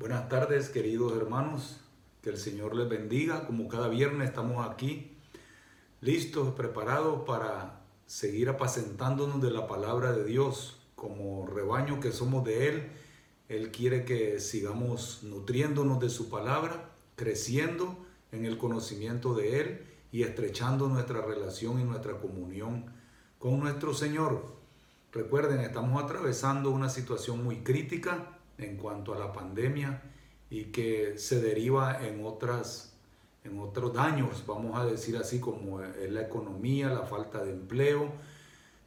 Buenas tardes, queridos hermanos. Que el Señor les bendiga. Como cada viernes estamos aquí, listos, preparados para seguir apacentándonos de la palabra de Dios. Como rebaño que somos de Él, Él quiere que sigamos nutriéndonos de su palabra, creciendo en el conocimiento de Él y estrechando nuestra relación y nuestra comunión con nuestro Señor. Recuerden, estamos atravesando una situación muy crítica en cuanto a la pandemia y que se deriva en otras en otros daños, vamos a decir así, como la economía, la falta de empleo,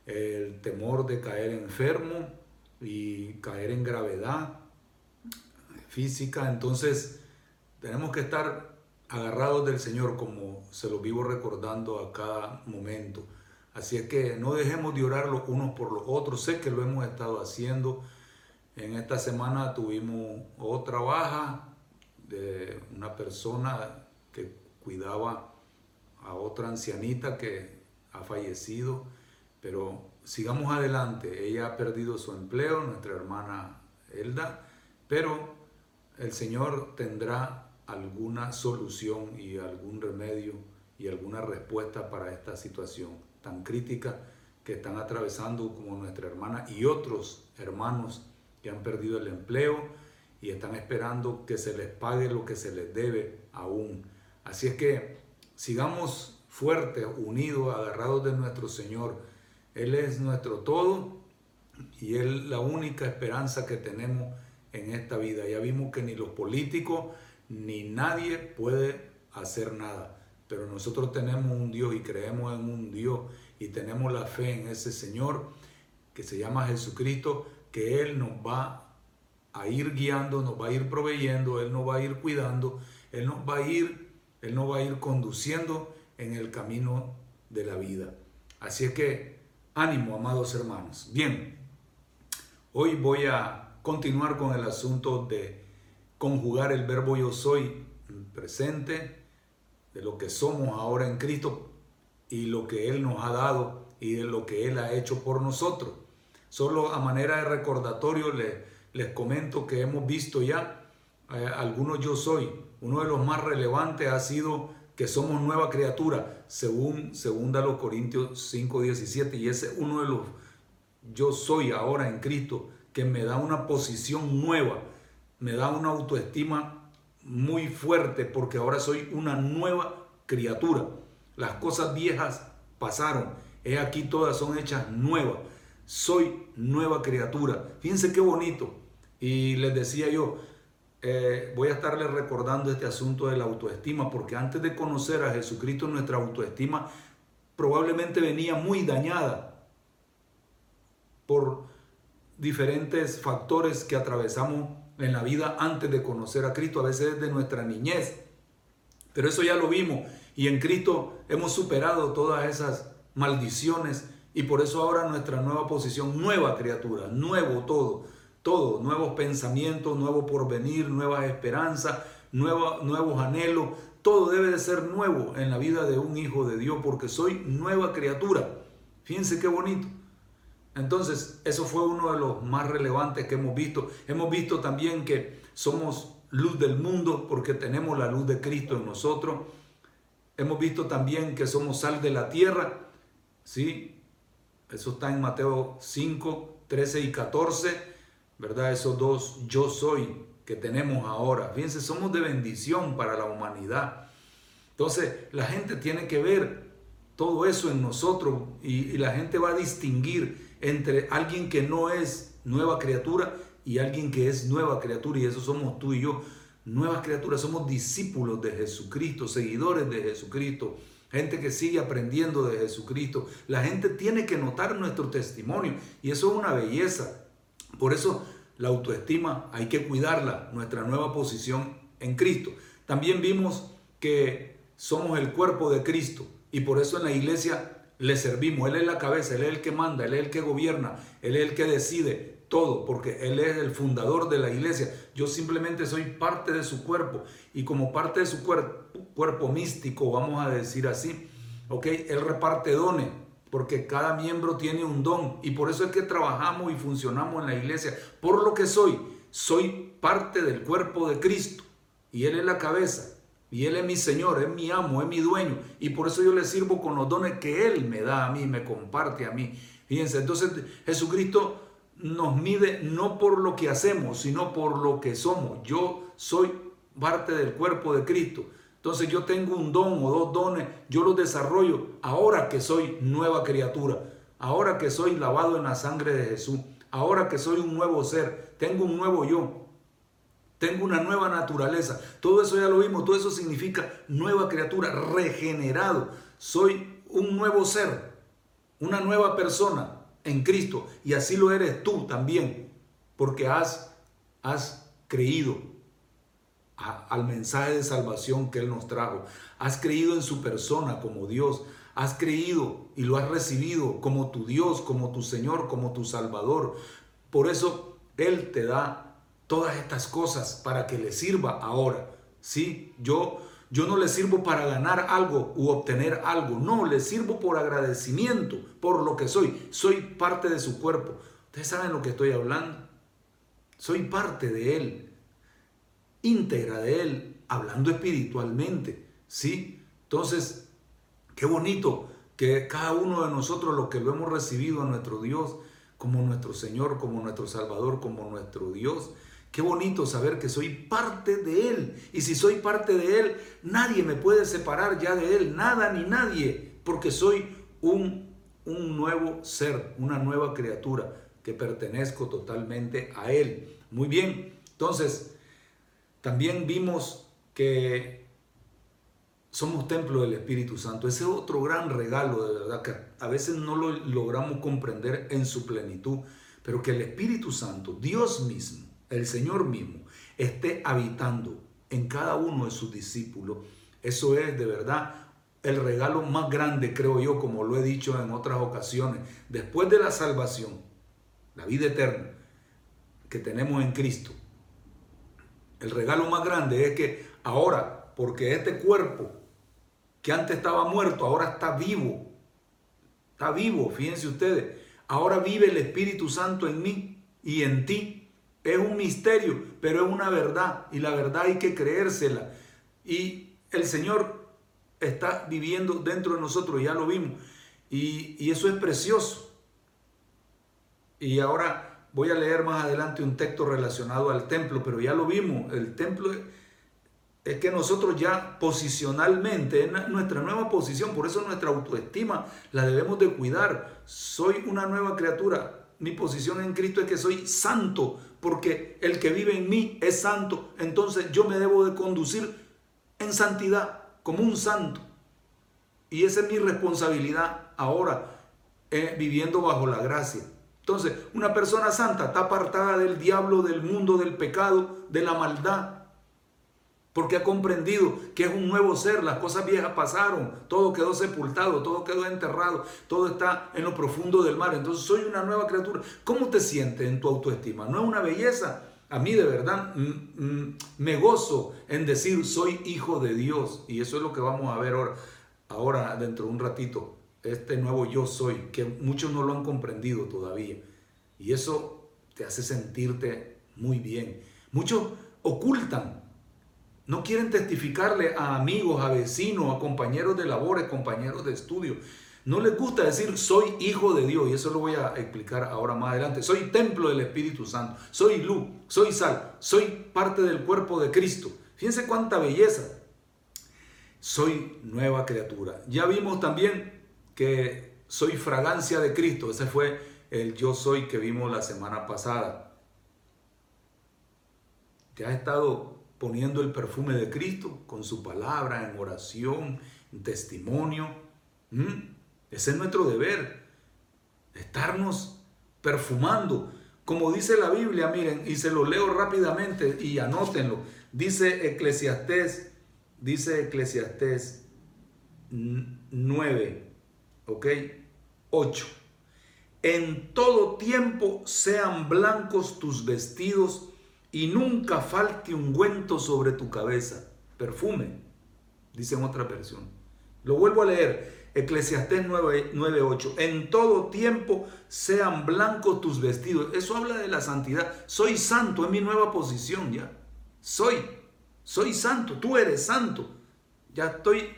el temor de caer enfermo y caer en gravedad física. Entonces, tenemos que estar agarrados del Señor, como se lo vivo recordando a cada momento. Así es que no dejemos de orar los unos por los otros. Sé que lo hemos estado haciendo en esta semana tuvimos otra baja de una persona que cuidaba a otra ancianita que ha fallecido, pero sigamos adelante. Ella ha perdido su empleo, nuestra hermana Elda, pero el Señor tendrá alguna solución y algún remedio y alguna respuesta para esta situación tan crítica que están atravesando como nuestra hermana y otros hermanos que han perdido el empleo y están esperando que se les pague lo que se les debe aún. Así es que sigamos fuertes, unidos, agarrados de nuestro Señor. Él es nuestro todo y Él la única esperanza que tenemos en esta vida. Ya vimos que ni los políticos ni nadie puede hacer nada. Pero nosotros tenemos un Dios y creemos en un Dios y tenemos la fe en ese Señor que se llama Jesucristo, que Él nos va a ir guiando, nos va a ir proveyendo, Él nos va a ir cuidando, Él nos va a ir, Él nos va a ir conduciendo en el camino de la vida. Así es que ánimo, amados hermanos. Bien, hoy voy a continuar con el asunto de conjugar el verbo yo soy presente, de lo que somos ahora en Cristo y lo que Él nos ha dado y de lo que Él ha hecho por nosotros. Solo a manera de recordatorio les, les comento que hemos visto ya eh, algunos yo soy. Uno de los más relevantes ha sido que somos nueva criatura, según segunda los Corintios 5:17 y ese es uno de los yo soy ahora en Cristo que me da una posición nueva, me da una autoestima muy fuerte porque ahora soy una nueva criatura. Las cosas viejas pasaron, he aquí todas son hechas nuevas soy nueva criatura. Fíjense qué bonito. Y les decía yo, eh, voy a estarles recordando este asunto de la autoestima, porque antes de conocer a Jesucristo nuestra autoestima probablemente venía muy dañada por diferentes factores que atravesamos en la vida antes de conocer a Cristo, a veces desde nuestra niñez. Pero eso ya lo vimos y en Cristo hemos superado todas esas maldiciones y por eso ahora nuestra nueva posición, nueva criatura, nuevo todo, todo, nuevos pensamientos, nuevo porvenir, nuevas esperanzas, nuevos anhelos, todo debe de ser nuevo en la vida de un hijo de Dios porque soy nueva criatura. Fíjense qué bonito. Entonces, eso fue uno de los más relevantes que hemos visto. Hemos visto también que somos luz del mundo porque tenemos la luz de Cristo en nosotros. Hemos visto también que somos sal de la tierra, ¿sí? Eso está en Mateo 5, 13 y 14, ¿verdad? Esos dos yo soy que tenemos ahora. Fíjense, somos de bendición para la humanidad. Entonces, la gente tiene que ver todo eso en nosotros y, la gente va a distinguir entre alguien que no es nueva criatura y alguien que es nueva criatura. Y eso somos tú y yo, nuevas criaturas. Somos discípulos de Jesucristo, seguidores de Jesucristo gente que sigue aprendiendo de Jesucristo. La gente tiene que notar nuestro testimonio y eso es una belleza. Por eso la autoestima hay que cuidarla, nuestra nueva posición en Cristo. También vimos que somos el cuerpo de Cristo y por eso en la iglesia le servimos. Él es la cabeza, Él es el que manda, Él es el que gobierna, Él es el que decide todo, porque Él es el fundador de la iglesia. Yo simplemente soy parte de su cuerpo y como parte de su cuerpo, cuerpo místico, vamos a decir así, ¿ok? Él reparte dones, porque cada miembro tiene un don y por eso es que trabajamos y funcionamos en la iglesia. Por lo que soy, soy parte del cuerpo de Cristo y Él es la cabeza y Él es mi Señor, es mi amo, es mi dueño y por eso yo le sirvo con los dones que Él me da a mí, me comparte a mí. Fíjense, entonces Jesucristo nos mide no por lo que hacemos, sino por lo que somos. Yo soy parte del cuerpo de Cristo. Entonces yo tengo un don o dos dones, yo los desarrollo ahora que soy nueva criatura, ahora que soy lavado en la sangre de Jesús, ahora que soy un nuevo ser, tengo un nuevo yo, tengo una nueva naturaleza. Todo eso ya lo vimos, todo eso significa nueva criatura, regenerado. Soy un nuevo ser, una nueva persona en Cristo y así lo eres tú también, porque has, has creído al mensaje de salvación que Él nos trajo. Has creído en su persona como Dios. Has creído y lo has recibido como tu Dios, como tu Señor, como tu Salvador. Por eso Él te da todas estas cosas para que le sirva ahora. Sí, yo, yo no le sirvo para ganar algo u obtener algo. No, le sirvo por agradecimiento, por lo que soy. Soy parte de su cuerpo. Ustedes saben lo que estoy hablando. Soy parte de Él íntegra de Él, hablando espiritualmente, ¿sí? Entonces, qué bonito que cada uno de nosotros, los que lo hemos recibido a nuestro Dios, como nuestro Señor, como nuestro Salvador, como nuestro Dios, Qué bonito saber que soy parte de Él. Y si soy parte de Él, nadie me puede separar ya de Él. Nada ni nadie. Porque soy un, un nuevo ser, una nueva criatura que pertenezco totalmente a Él. Muy bien. Entonces, también vimos que somos templo del Espíritu Santo. Ese es otro gran regalo, de verdad, que a veces no lo logramos comprender en su plenitud, pero que el Espíritu Santo, Dios mismo, el Señor mismo, esté habitando en cada uno de sus discípulos. Eso es de verdad el regalo más grande, creo yo, como lo he dicho en otras ocasiones, después de la salvación, la vida eterna que tenemos en Cristo el regalo más grande es que ahora, porque este cuerpo que antes estaba muerto, ahora está vivo. Está vivo, fíjense ustedes. Ahora vive el Espíritu Santo en mí y en ti. Es un misterio, pero es una verdad. Y la verdad hay que creérsela. Y el Señor está viviendo dentro de nosotros, ya lo vimos. Y, y eso es precioso. Y ahora Voy a leer más adelante un texto relacionado al templo, pero ya lo vimos. El templo es que nosotros ya posicionalmente, en nuestra nueva posición, por eso nuestra autoestima la debemos de cuidar. Soy una nueva criatura. Mi posición en Cristo es que soy santo, porque el que vive en mí es santo. Entonces yo me debo de conducir en santidad, como un santo. Y esa es mi responsabilidad ahora, eh, viviendo bajo la gracia. Entonces, una persona santa está apartada del diablo, del mundo, del pecado, de la maldad, porque ha comprendido que es un nuevo ser, las cosas viejas pasaron, todo quedó sepultado, todo quedó enterrado, todo está en lo profundo del mar. Entonces, soy una nueva criatura. ¿Cómo te sientes en tu autoestima? ¿No es una belleza? A mí de verdad me gozo en decir soy hijo de Dios y eso es lo que vamos a ver ahora, ahora dentro de un ratito este nuevo yo soy, que muchos no lo han comprendido todavía. Y eso te hace sentirte muy bien. Muchos ocultan, no quieren testificarle a amigos, a vecinos, a compañeros de labores, compañeros de estudio. No les gusta decir soy hijo de Dios y eso lo voy a explicar ahora más adelante. Soy templo del Espíritu Santo, soy luz, soy sal, soy parte del cuerpo de Cristo. Fíjense cuánta belleza. Soy nueva criatura. Ya vimos también que soy fragancia de Cristo. Ese fue el yo soy que vimos la semana pasada. ¿Te has estado poniendo el perfume de Cristo con su palabra, en oración, en testimonio? ¿Mm? Ese es nuestro deber, estarnos perfumando. Como dice la Biblia, miren, y se lo leo rápidamente y anótenlo. Dice Eclesiastés, dice Eclesiastés 9, ¿Ok? 8. En todo tiempo sean blancos tus vestidos y nunca falte ungüento sobre tu cabeza. Perfume, dice en otra versión. Lo vuelvo a leer. Eclesiastés 9:8. En todo tiempo sean blancos tus vestidos. Eso habla de la santidad. Soy santo, es mi nueva posición ya. Soy, soy santo, tú eres santo. Ya estoy,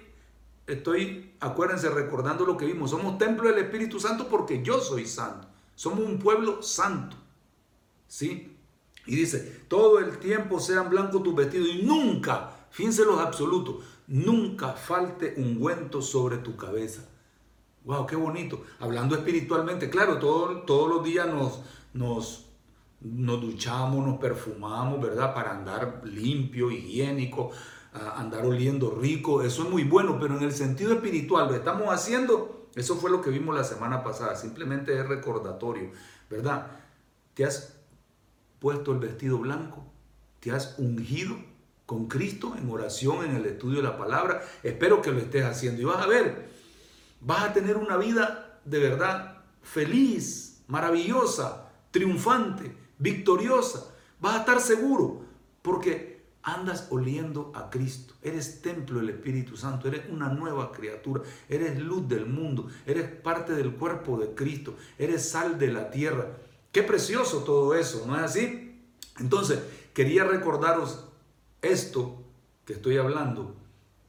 estoy, acuérdense, recordando lo que vimos. Somos templo del Espíritu Santo porque yo soy santo. Somos un pueblo santo. ¿Sí? Y dice, todo el tiempo sean blancos tus vestidos y nunca, fíjense los absolutos, nunca falte ungüento sobre tu cabeza. Wow, qué bonito. Hablando espiritualmente, claro, todos los días nos, nos, nos duchamos, nos perfumamos, ¿verdad? Para andar limpio, higiénico, andar oliendo rico. Eso es muy bueno, pero en el sentido espiritual lo estamos haciendo. Eso fue lo que vimos la semana pasada. Simplemente es recordatorio, ¿verdad? Te has puesto el vestido blanco, te has ungido con Cristo en oración, en el estudio de la palabra. Espero que lo estés haciendo y vas a ver, vas a tener una vida de verdad feliz, maravillosa, triunfante, victoriosa. Vas a estar seguro porque andas oliendo a Cristo. Eres templo del Espíritu Santo, eres una nueva criatura, eres luz del mundo, eres parte del cuerpo de Cristo, eres sal de la tierra. Qué precioso todo eso, ¿no es así? Entonces, quería recordaros esto que estoy hablando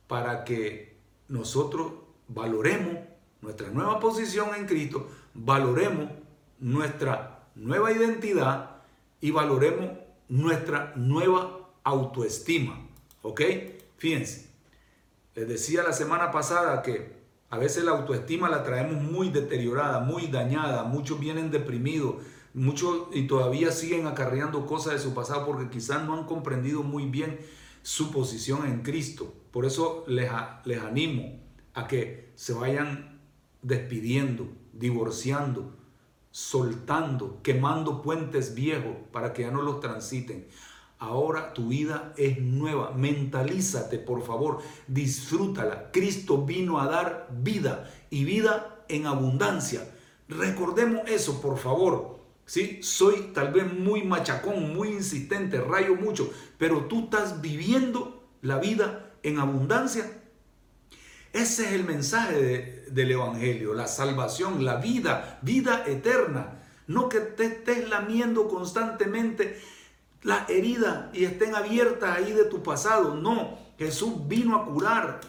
para que nosotros valoremos nuestra nueva posición en Cristo, valoremos nuestra nueva identidad y valoremos nuestra nueva autoestima. ¿Ok? Fíjense, les decía la semana pasada que a veces la autoestima la traemos muy deteriorada, muy dañada, muchos vienen deprimidos, Muchos y todavía siguen acarreando cosas de su pasado porque quizás no han comprendido muy bien su posición en Cristo. Por eso les, les animo a que se vayan despidiendo, divorciando, soltando, quemando puentes viejos para que ya no los transiten. Ahora tu vida es nueva. Mentalízate, por favor. Disfrútala. Cristo vino a dar vida y vida en abundancia. Recordemos eso, por favor. ¿sí? Soy tal vez muy machacón, muy insistente, rayo mucho, pero tú estás viviendo la vida en abundancia. Ese es el mensaje del Evangelio, la salvación, la vida, vida eterna. No que te estés lamiendo constantemente la herida y estén abiertas ahí de tu pasado. No, Jesús vino a curar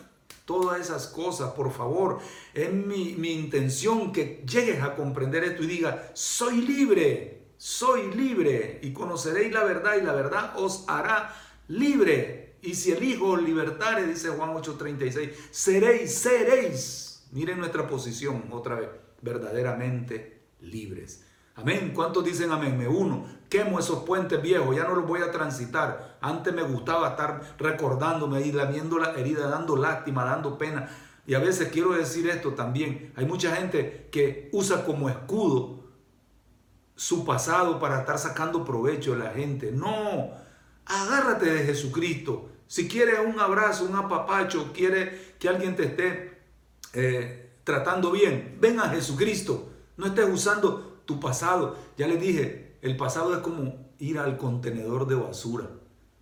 todas esas cosas, por favor. Es mi, intención que llegues a comprender esto y digas, soy libre, soy libre y conoceréis la verdad y la verdad os hará libre. Y si el Hijo os libertare, dice Juan 8:36, seréis, seréis. Miren nuestra posición otra vez, verdaderamente libres. Amén. ¿Cuántos dicen amén? Me uno. Quemo esos puentes viejos, ya no los voy a transitar. Antes me gustaba estar recordándome y lamiendo la herida, dando lástima, dando pena. Y a veces quiero decir esto también. Hay mucha gente que usa como escudo su pasado para estar sacando provecho de la gente. No, agárrate de Jesucristo. Si quieres un abrazo, un apapacho, quieres que alguien te esté eh, tratando bien, ven a Jesucristo. No estés usando tu pasado. Ya les dije, el pasado es como ir al contenedor de basura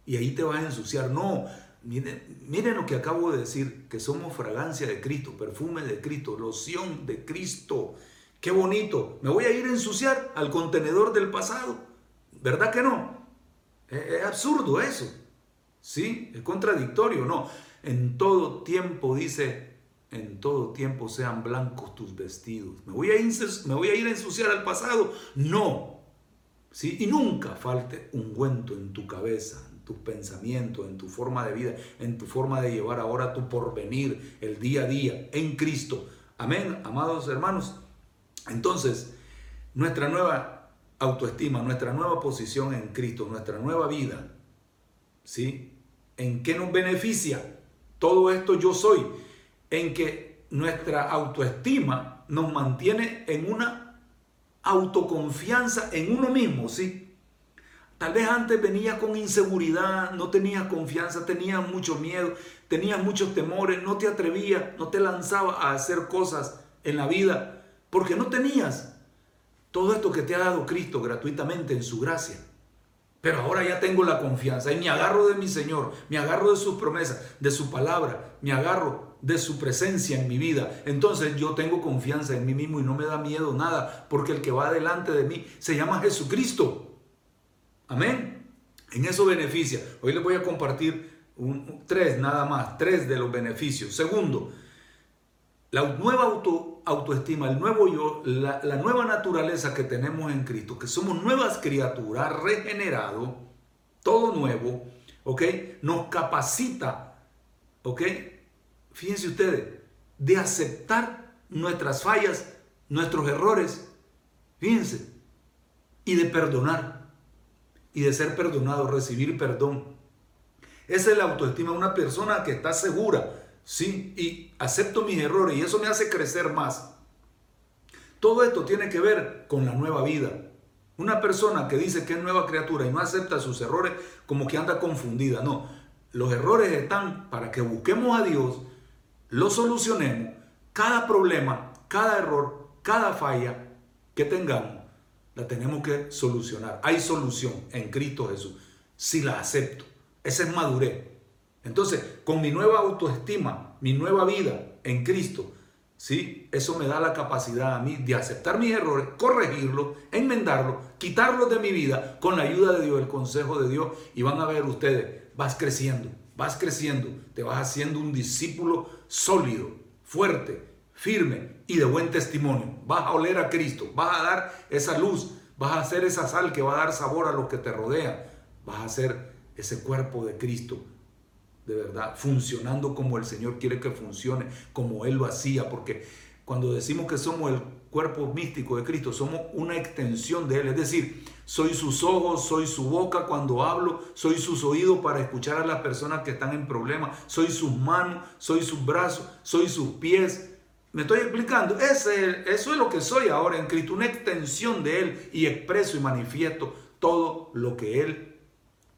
y ahí te vas a ensuciar. No, miren, miren lo que acabo de decir, que somos fragancia de Cristo, perfume de Cristo, loción de Cristo. Qué bonito. Me voy a ir a ensuciar al contenedor del pasado. ¿Verdad que no? Es, es absurdo eso. ¿Sí? Es contradictorio. No. En todo tiempo dice en todo tiempo sean blancos tus vestidos. ¿Me voy a me voy a, ir a ensuciar al pasado? No. ¿Sí? Y nunca falte ungüento en tu cabeza, en tus pensamientos, en tu forma de vida, en tu forma de llevar ahora tu porvenir, el día a día, en Cristo. Amén, amados hermanos. Entonces, nuestra nueva autoestima, nuestra nueva posición en Cristo, nuestra nueva vida, ¿sí? ¿En qué nos beneficia? Todo esto yo soy en que nuestra autoestima nos mantiene en una autoconfianza en uno mismo, ¿sí? Tal vez antes venías con inseguridad, no tenías confianza, tenías mucho miedo, tenías muchos temores, no te atrevías, no te lanzabas a hacer cosas en la vida, porque no tenías todo esto que te ha dado Cristo gratuitamente en su gracia. Pero ahora ya tengo la confianza y me agarro de mi Señor, me agarro de sus promesas, de su palabra, me agarro de su presencia en mi vida. Entonces yo tengo confianza en mí mismo y no me da miedo nada, porque el que va delante de mí se llama Jesucristo. Amén. En eso beneficia. Hoy les voy a compartir tres nada más, tres de los beneficios. Segundo, la nueva auto, autoestima, el nuevo yo, la, la, nueva naturaleza que tenemos en Cristo, que somos nuevas criaturas, regenerado, todo nuevo, ¿ok? Nos capacita, ¿ok? Fíjense ustedes, de aceptar nuestras fallas, nuestros errores, fíjense, y de perdonar, y de ser perdonado, recibir perdón. Esa es la autoestima de una persona que está segura ¿sí? Y acepto mis errores y eso me hace crecer más. Todo esto tiene que ver con la nueva vida. Una persona que dice que es nueva criatura y no acepta sus errores como que anda confundida. No, los errores están para que busquemos a Dios, lo solucionemos. Cada problema, cada error, cada falla que tengamos, la tenemos que solucionar. Hay solución en Cristo Jesús. Si la acepto. Esa es madurez. Entonces, con mi nueva autoestima, mi nueva vida en Cristo, ¿sí? Eso me da la capacidad a mí de aceptar mis errores, corregirlos, enmendarlos, quitarlos de mi vida con la ayuda de Dios, el consejo de Dios. Y van a ver ustedes, vas creciendo, vas creciendo, te vas haciendo un discípulo sólido, fuerte, firme y de buen testimonio. Vas a oler a Cristo, vas a dar esa luz, vas a hacer esa sal que va a dar sabor a los que te rodean, vas a ser ese cuerpo de Cristo de verdad, funcionando como el Señor quiere que funcione, como Él lo hacía, porque cuando decimos que somos el cuerpo místico de Cristo, somos una extensión de Él, es decir, soy sus ojos, soy su boca cuando hablo, soy sus oídos para escuchar a las personas que están en problemas, soy sus manos, soy sus brazos, soy sus pies. Me estoy explicando, Ese, eso es lo que soy ahora en Cristo, una extensión de Él y expreso y manifiesto todo lo que Él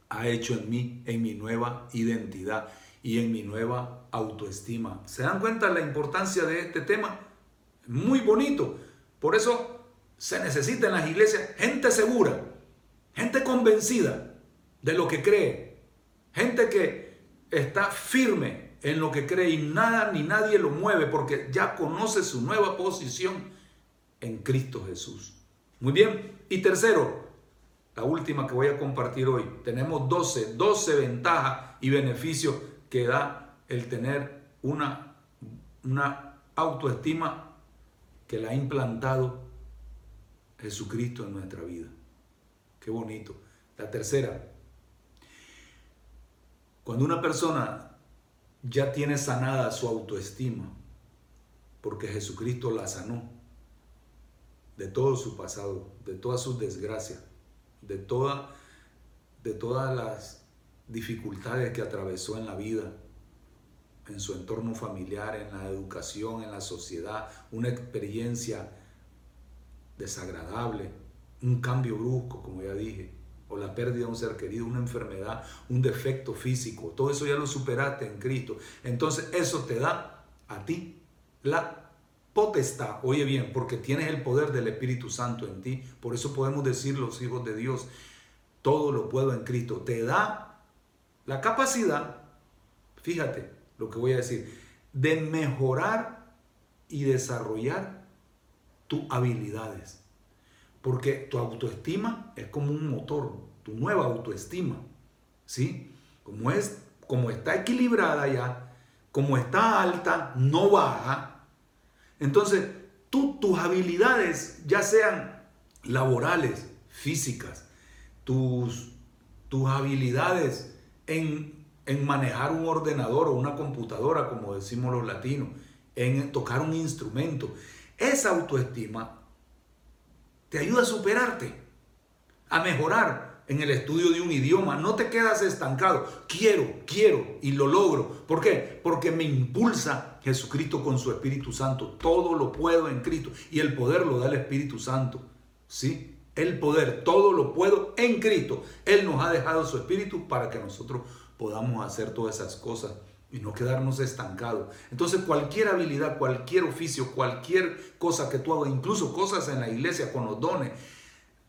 ha hecho en mí, en mi nueva identidad y en mi nueva autoestima. ¿Se dan cuenta la importancia de este tema? Muy bonito. Por eso se necesita en las iglesias gente segura, gente convencida de lo que cree, gente que está firme en lo que cree y nada ni nadie lo mueve porque ya conoce su nueva posición en Cristo Jesús. Muy bien. Y tercero, la última que voy a compartir hoy. Tenemos 12, 12 ventajas y beneficios que da el tener una, una autoestima que la ha implantado Jesucristo en nuestra vida. Qué bonito. La tercera, cuando una persona ya tiene sanada su autoestima, porque Jesucristo la sanó de todo su pasado, de todas sus desgracias, de, toda, de todas las dificultades que atravesó en la vida, en su entorno familiar, en la educación, en la sociedad, una experiencia desagradable, un cambio brusco, como ya dije, o la pérdida de un ser querido, una enfermedad, un defecto físico, todo eso ya lo superaste en Cristo. Entonces eso te da a ti la oye bien, porque tienes el poder del Espíritu Santo en ti. Por eso podemos decir los hijos de Dios, todo lo puedo en Cristo. Te da la capacidad, fíjate lo que voy a decir, de mejorar y desarrollar tus habilidades. Porque tu autoestima es como un motor, tu nueva autoestima, ¿sí? Como es, como está equilibrada ya, como está alta, no baja, entonces, tú, tus habilidades, ya sean laborales, físicas, tus, tus habilidades en, en manejar un ordenador o una computadora, como decimos los latinos, en tocar un instrumento, esa autoestima te ayuda a superarte, a mejorar, en el estudio de un idioma. No te quedas estancado. Quiero, quiero y lo logro. ¿Por qué? Porque me impulsa Jesucristo con su Espíritu Santo. Todo lo puedo en Cristo. Y el poder lo da el Espíritu Santo. ¿Sí? El poder, todo lo puedo en Cristo. Él nos ha dejado su Espíritu para que nosotros podamos hacer todas esas cosas y no quedarnos estancados. Entonces cualquier habilidad, cualquier oficio, cualquier cosa que tú hagas, incluso cosas en la iglesia con los dones,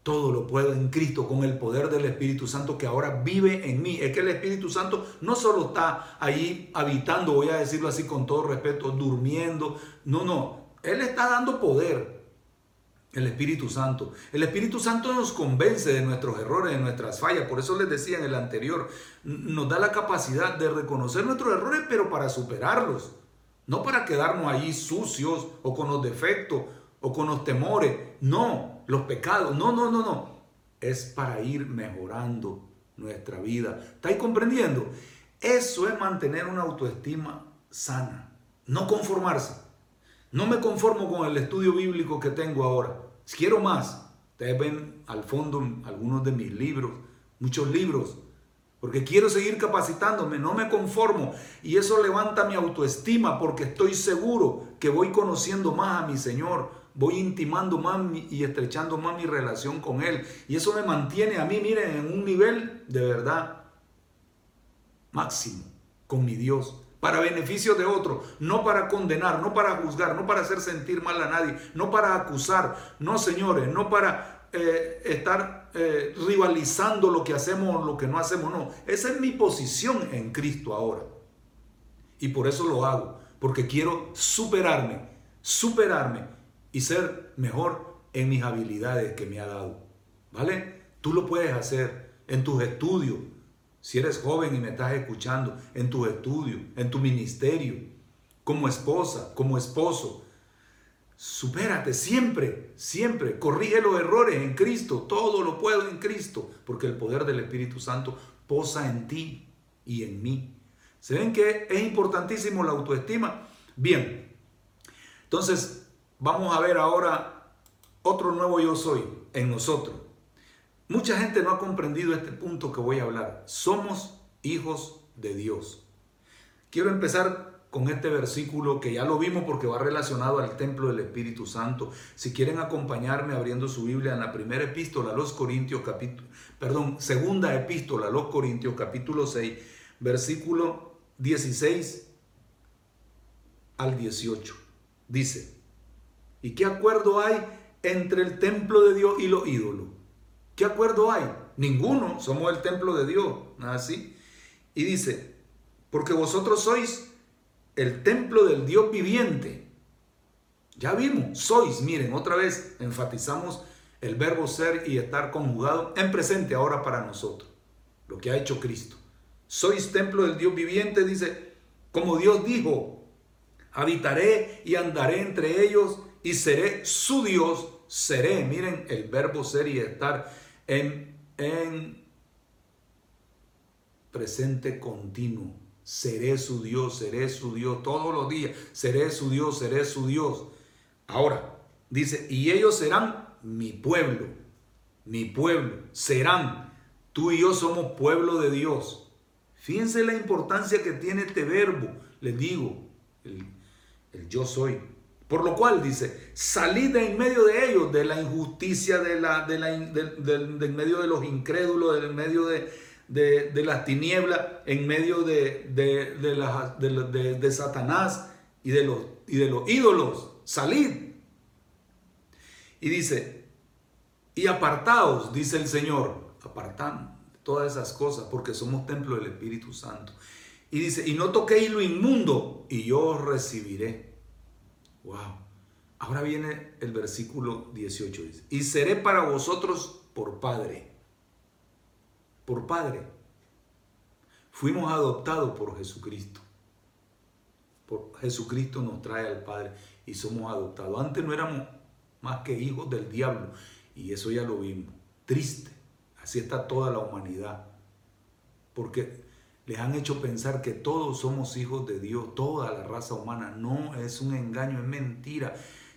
Todo lo puedo en Cristo con el poder del Espíritu Santo que ahora vive en mí. Es que el Espíritu Santo no solo está ahí habitando, voy a decirlo así con todo respeto, durmiendo. No, no. Él está dando poder. El Espíritu Santo. El Espíritu Santo nos convence de nuestros errores, de nuestras fallas. Por eso les decía en el anterior, nos da la capacidad de reconocer nuestros errores, pero para superarlos. No para quedarnos allí sucios o con los defectos o con los temores. No, los pecados. No, no, no, no. Es para ir mejorando nuestra vida. ¿Estáis comprendiendo? Eso es mantener una autoestima sana. No conformarse. No me conformo con el estudio bíblico que tengo ahora. Quiero más. Ustedes ven al fondo algunos de mis libros, muchos libros, porque quiero seguir capacitándome, no me conformo. Y eso levanta mi autoestima porque estoy seguro que voy conociendo más a mi Señor, voy intimando más y estrechando más mi relación con Él. Y eso me mantiene a mí, miren, en un nivel de verdad máximo con mi Dios, para beneficio de otro, no para condenar, no para juzgar, no para hacer sentir mal a nadie, no para acusar, no señores, no para eh, estar eh, rivalizando lo que hacemos o lo que no hacemos, no. Esa es mi posición en Cristo ahora. Y por eso lo hago, porque quiero superarme, superarme y ser mejor en mis habilidades que me ha dado. ¿Vale? Tú lo puedes hacer en tus estudios. Si eres joven y me estás escuchando, en tus estudios, en tu ministerio, como esposa, como esposo. Supérate siempre, siempre. Corrige los errores en Cristo. Todo lo puedo en Cristo, porque el poder del Espíritu Santo posa en ti y en mí. ¿Se ven que es importantísimo la autoestima? Bien, entonces Vamos a ver ahora otro nuevo yo soy en nosotros. Mucha gente no ha comprendido este punto que voy a hablar. Somos hijos de Dios. Quiero empezar con este versículo que ya lo vimos porque va relacionado al templo del Espíritu Santo. Si quieren acompañarme abriendo su Biblia en la primera epístola a los Corintios capítulo, perdón, segunda epístola a los Corintios capítulo 6, versículo 16 al 18. Dice: ¿Y qué acuerdo hay entre el templo de Dios y los ídolos? ¿Qué acuerdo hay? Ninguno, somos el templo de Dios, ¿no así? Y dice, porque vosotros sois el templo del Dios viviente. Ya vimos, sois, miren, otra vez enfatizamos el verbo ser y estar conjugado en presente ahora para nosotros, lo que ha hecho Cristo. Sois templo del Dios viviente, dice, como Dios dijo, habitaré y andaré entre ellos y seré su Dios, seré, miren el verbo ser y estar en, en presente continuo. Seré su Dios, seré su Dios todos los días, seré su Dios, seré su Dios. Ahora, dice, y ellos serán mi pueblo, mi pueblo, serán. Tú y yo somos pueblo de Dios. Fíjense la importancia que tiene este verbo. Les digo, el, el yo soy. Por lo cual dice, salid de en medio de ellos, de la injusticia, de la, de la, en medio de los incrédulos, en medio de, de, las tinieblas, en medio de, de, de, Satanás y de, los, y de los ídolos. Salid. Y dice, y apartaos, dice el Señor, apartamos todas esas cosas porque somos templo del Espíritu Santo. Y dice, y no toquéis lo inmundo y yo os recibiré. Wow. Ahora viene el versículo 18. Dice, y seré para vosotros por Padre. Por Padre. Fuimos adoptados por Jesucristo. Por Jesucristo nos trae al Padre y somos adoptados. Antes no éramos más que hijos del diablo. Y eso ya lo vimos. Triste. Así está toda la humanidad. Porque les han hecho pensar que todos somos hijos de Dios, toda la raza humana. No, es un engaño, es mentira.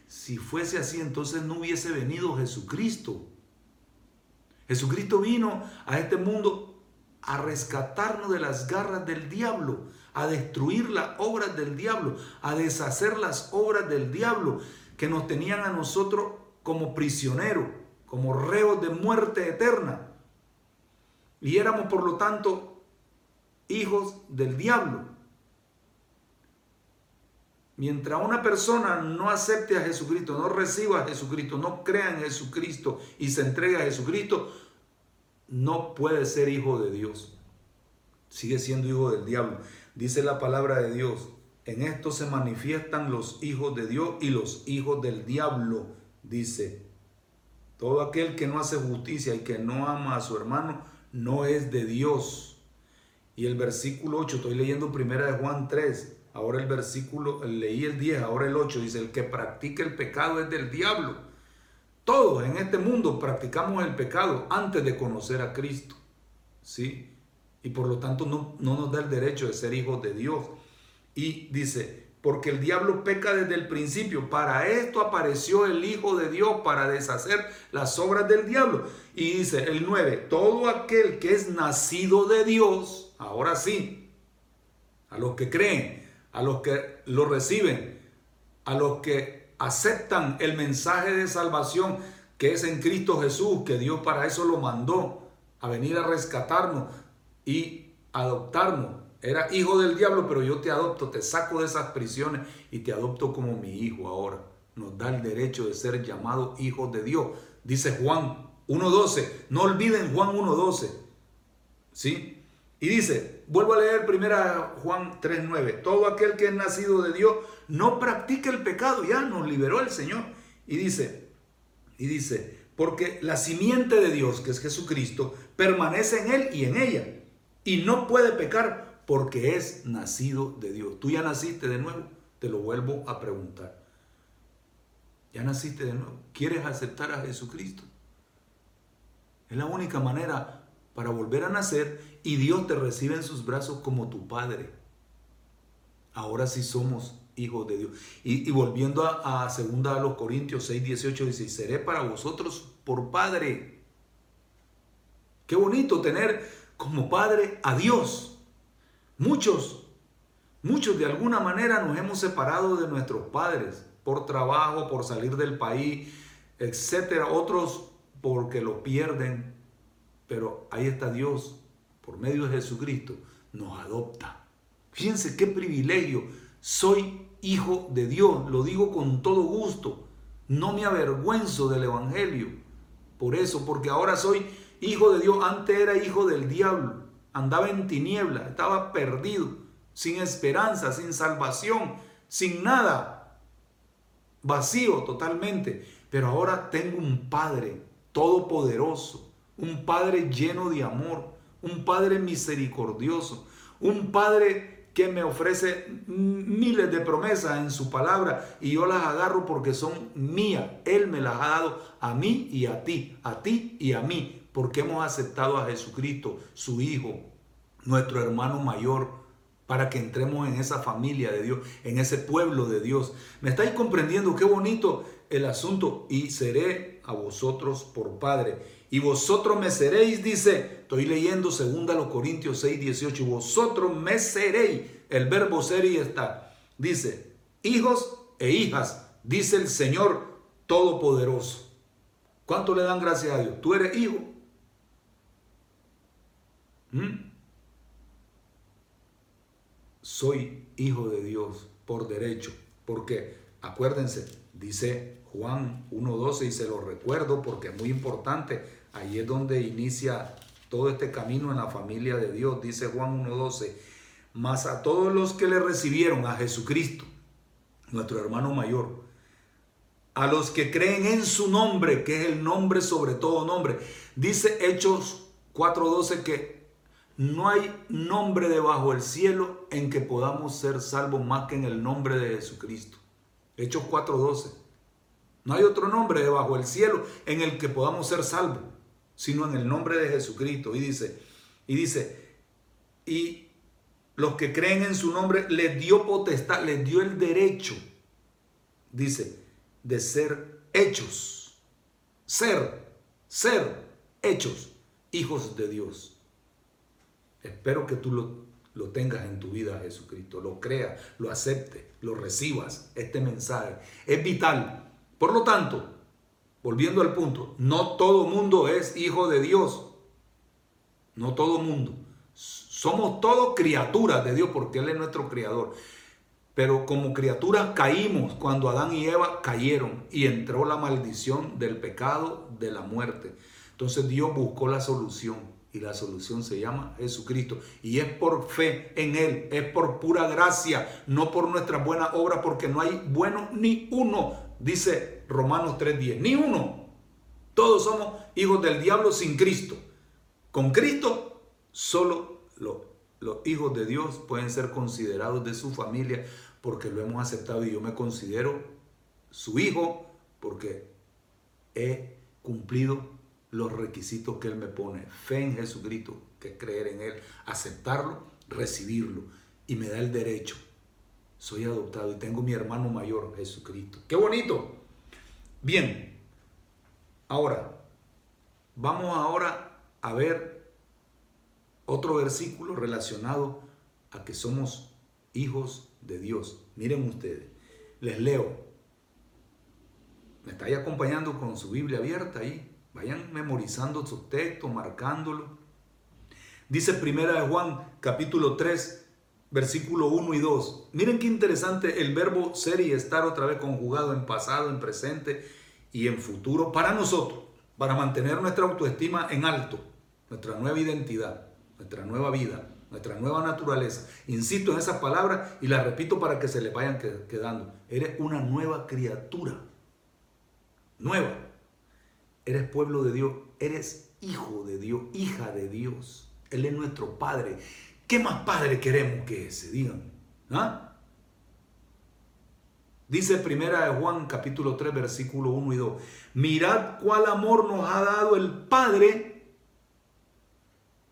Si fuese así, entonces no hubiese venido Jesucristo. Jesucristo vino a este mundo a rescatarnos de las garras del diablo, a destruir las obras del diablo, a deshacer las obras del diablo que nos tenían a nosotros como prisioneros, como reos de muerte eterna. Y éramos por lo tanto hijos del diablo. Mientras una persona no acepte a Jesucristo, no reciba a Jesucristo, no crea en Jesucristo y se entregue a Jesucristo, no puede ser hijo de Dios. Sigue siendo hijo del diablo. Dice la palabra de Dios, en esto se manifiestan los hijos de Dios y los hijos del diablo, dice. Todo aquel que no hace justicia y que no ama a su hermano no es de Dios. Y el versículo 8, estoy leyendo primera de Juan 3, ahora el versículo, leí el 10, ahora el 8, dice, el que practica el pecado es del diablo. Todos en este mundo practicamos el pecado antes de conocer a Cristo. ¿Sí? Y por lo tanto no, no nos da el derecho de ser hijos de Dios. Y dice, porque el diablo peca desde el principio. Para esto apareció el Hijo de Dios, para deshacer las obras del diablo. Y dice el 9, todo aquel que es nacido de Dios, ahora sí, a los que creen, a los que lo reciben, a los que aceptan el mensaje de salvación que es en Cristo Jesús, que Dios para eso lo mandó, a venir a rescatarnos y adoptarnos era hijo del diablo, pero yo te adopto, te saco de esas prisiones y te adopto como mi hijo ahora. Nos da el derecho de ser llamados hijos de Dios. Dice Juan 1.12. No olviden Juan 1.12. ¿Sí? Y dice, vuelvo a leer primera Juan 3.9. Todo aquel que es nacido de Dios no practica el pecado. Ya nos liberó el Señor. Y dice, y dice, porque la simiente de Dios, que es Jesucristo, permanece en él y en ella. Y no puede pecar porque es nacido de Dios. Tú ya naciste de nuevo, te lo vuelvo a preguntar. Ya naciste de nuevo. ¿Quieres aceptar a Jesucristo? Es la única manera para volver a nacer y Dios te recibe en sus brazos como tu Padre. Ahora sí somos hijos de Dios. Y, volviendo a, a segunda a los Corintios 6, 18, dice, seré para vosotros por Padre. Qué bonito tener como Padre a Dios. Muchos, muchos de alguna manera nos hemos separado de nuestros padres por trabajo, por salir del país, etcétera. Otros porque lo pierden. Pero ahí está Dios, por medio de Jesucristo, nos adopta. Fíjense qué privilegio. Soy hijo de Dios, lo digo con todo gusto. No me avergüenzo del Evangelio. Por eso, porque ahora soy hijo de Dios. Antes era hijo del diablo andaba en tiniebla, estaba perdido, sin esperanza, sin salvación, sin nada, vacío totalmente. Pero ahora tengo un Padre todopoderoso, un Padre lleno de amor, un Padre misericordioso, un Padre que me ofrece miles de promesas en su palabra y yo las agarro porque son mías. Él me las ha dado a mí y a ti, a ti y a mí porque hemos aceptado a Jesucristo, su Hijo, nuestro hermano mayor, para que entremos en esa familia de Dios, en ese pueblo de Dios. ¿Me estáis comprendiendo qué bonito el asunto? Y seré a vosotros por Padre. Y vosotros me seréis, dice, estoy leyendo 2 Corintios 6, 18, vosotros me seréis, el verbo ser y estar. Dice, hijos e hijas, dice el Señor Todopoderoso. ¿Cuánto le dan gracias a Dios? Tú eres hijo, ¿Mm? Soy hijo de Dios por derecho, porque acuérdense, dice Juan 1.12 y se lo recuerdo porque es muy importante, ahí es donde inicia todo este camino en la familia de Dios, dice Juan 1.12, mas a todos los que le recibieron a Jesucristo, nuestro hermano mayor, a los que creen en su nombre, que es el nombre sobre todo nombre, dice Hechos 4.12 que no hay nombre debajo del cielo en que podamos ser salvos más que en el nombre de Jesucristo. Hechos 4:12. No hay otro nombre debajo del cielo en el que podamos ser salvos, sino en el nombre de Jesucristo. Y dice, y dice, y los que creen en su nombre les dio potestad, les dio el derecho, dice, de ser hechos, ser, ser hechos hijos de Dios. Espero que tú lo, lo tengas en tu vida, Jesucristo, lo creas, lo aceptes, lo recibas, este mensaje. Es vital. Por lo tanto, volviendo al punto, no todo mundo es hijo de Dios. No todo mundo. Somos todos criaturas de Dios porque Él es nuestro criador. Pero como criaturas caímos cuando Adán y Eva cayeron y entró la maldición del pecado, de la muerte. Entonces Dios buscó la solución y la solución se llama Jesucristo. Y es por fe en Él, es por pura gracia, no por nuestra buena obra, porque no hay bueno ni uno, dice Romanos 3.10, ni uno. Todos somos hijos del diablo sin Cristo. Con Cristo solo los hijos de Dios pueden ser considerados de su familia porque lo hemos aceptado y yo me considero su hijo porque he cumplido los requisitos que Él me pone. Fe en Jesucristo, que es creer en Él, aceptarlo, recibirlo y me da el derecho. Soy adoptado y tengo mi hermano mayor, Jesucristo. ¡Qué bonito! Bien, ahora, vamos ahora a ver otro versículo relacionado a que somos hijos de Dios. Miren ustedes, les leo. Me estáis acompañando con su Biblia abierta ahí. Vayan memorizando sus textos, marcándolo. Dice Primera de Juan, capítulo 3, versículo 1 y 2. Miren qué interesante el verbo ser y estar otra vez conjugado en pasado, en presente y en futuro para nosotros, para mantener nuestra autoestima en alto, nuestra nueva identidad nuestra nueva vida, nuestra nueva naturaleza. Insisto en esas palabras y las repito para que se le vayan quedando. Eres una nueva criatura. Nueva. Eres pueblo de Dios. Eres hijo de Dios, hija de Dios. Él es nuestro Padre. ¿Qué más Padre queremos que ese? Digan. ¿Ah? Dice primera de Juan capítulo 3 versículo 1 y 2. Mirad cuál amor nos ha dado el Padre.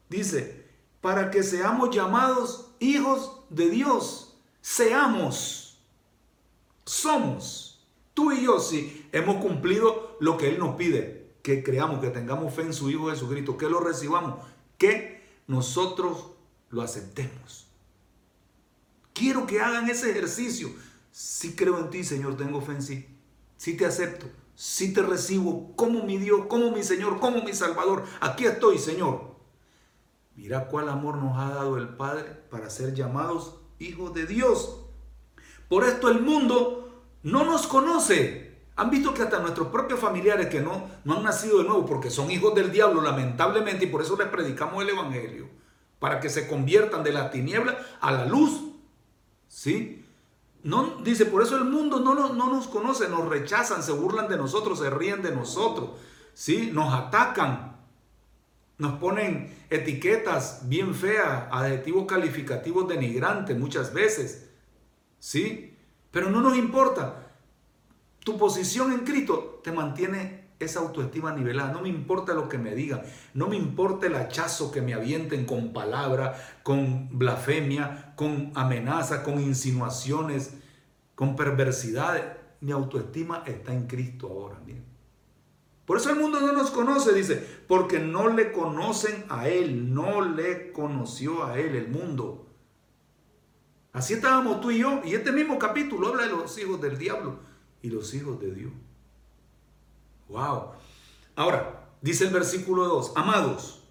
Dice, para que seamos llamados hijos de Dios. Seamos, somos. Tú y yo, si hemos cumplido lo que Él nos pide, que creamos, que tengamos fe en su Hijo Jesucristo, que lo recibamos, que nosotros lo aceptemos. Quiero que hagan ese ejercicio. Si creo en ti, Señor, tengo fe en sí. Si te acepto, si te recibo como mi Dios, como mi Señor, como mi Salvador. Aquí estoy, Señor. Mira cuál amor nos ha dado el Padre para ser llamados hijos de Dios. Por esto el mundo no nos conoce. Han visto que hasta nuestros propios familiares que no, no han nacido de nuevo porque son hijos del diablo, lamentablemente, y por eso les predicamos el Evangelio, para que se conviertan de la tiniebla a la luz. ¿Sí? No, dice, por eso el mundo no, no, no nos conoce, nos rechazan, se burlan de nosotros, se ríen de nosotros, ¿sí? Nos atacan, nos ponen etiquetas bien feas, adjetivos calificativos denigrantes muchas veces. ¿Sí? Pero no nos importa. Tu posición en Cristo te mantiene esa autoestima nivelada. No me importa lo que me digan. No me importa el hachazo que me avienten con palabra, con blasfemia, con amenazas, con insinuaciones, con perversidades. Mi autoestima está en Cristo ahora. Miren. Por eso el mundo no nos conoce, dice, porque no le conocen a Él, no le conoció a Él el mundo. Así estábamos tú y yo, y este mismo capítulo habla de los hijos del diablo y los hijos de Dios. Wow. Ahora, dice el versículo 2, amados,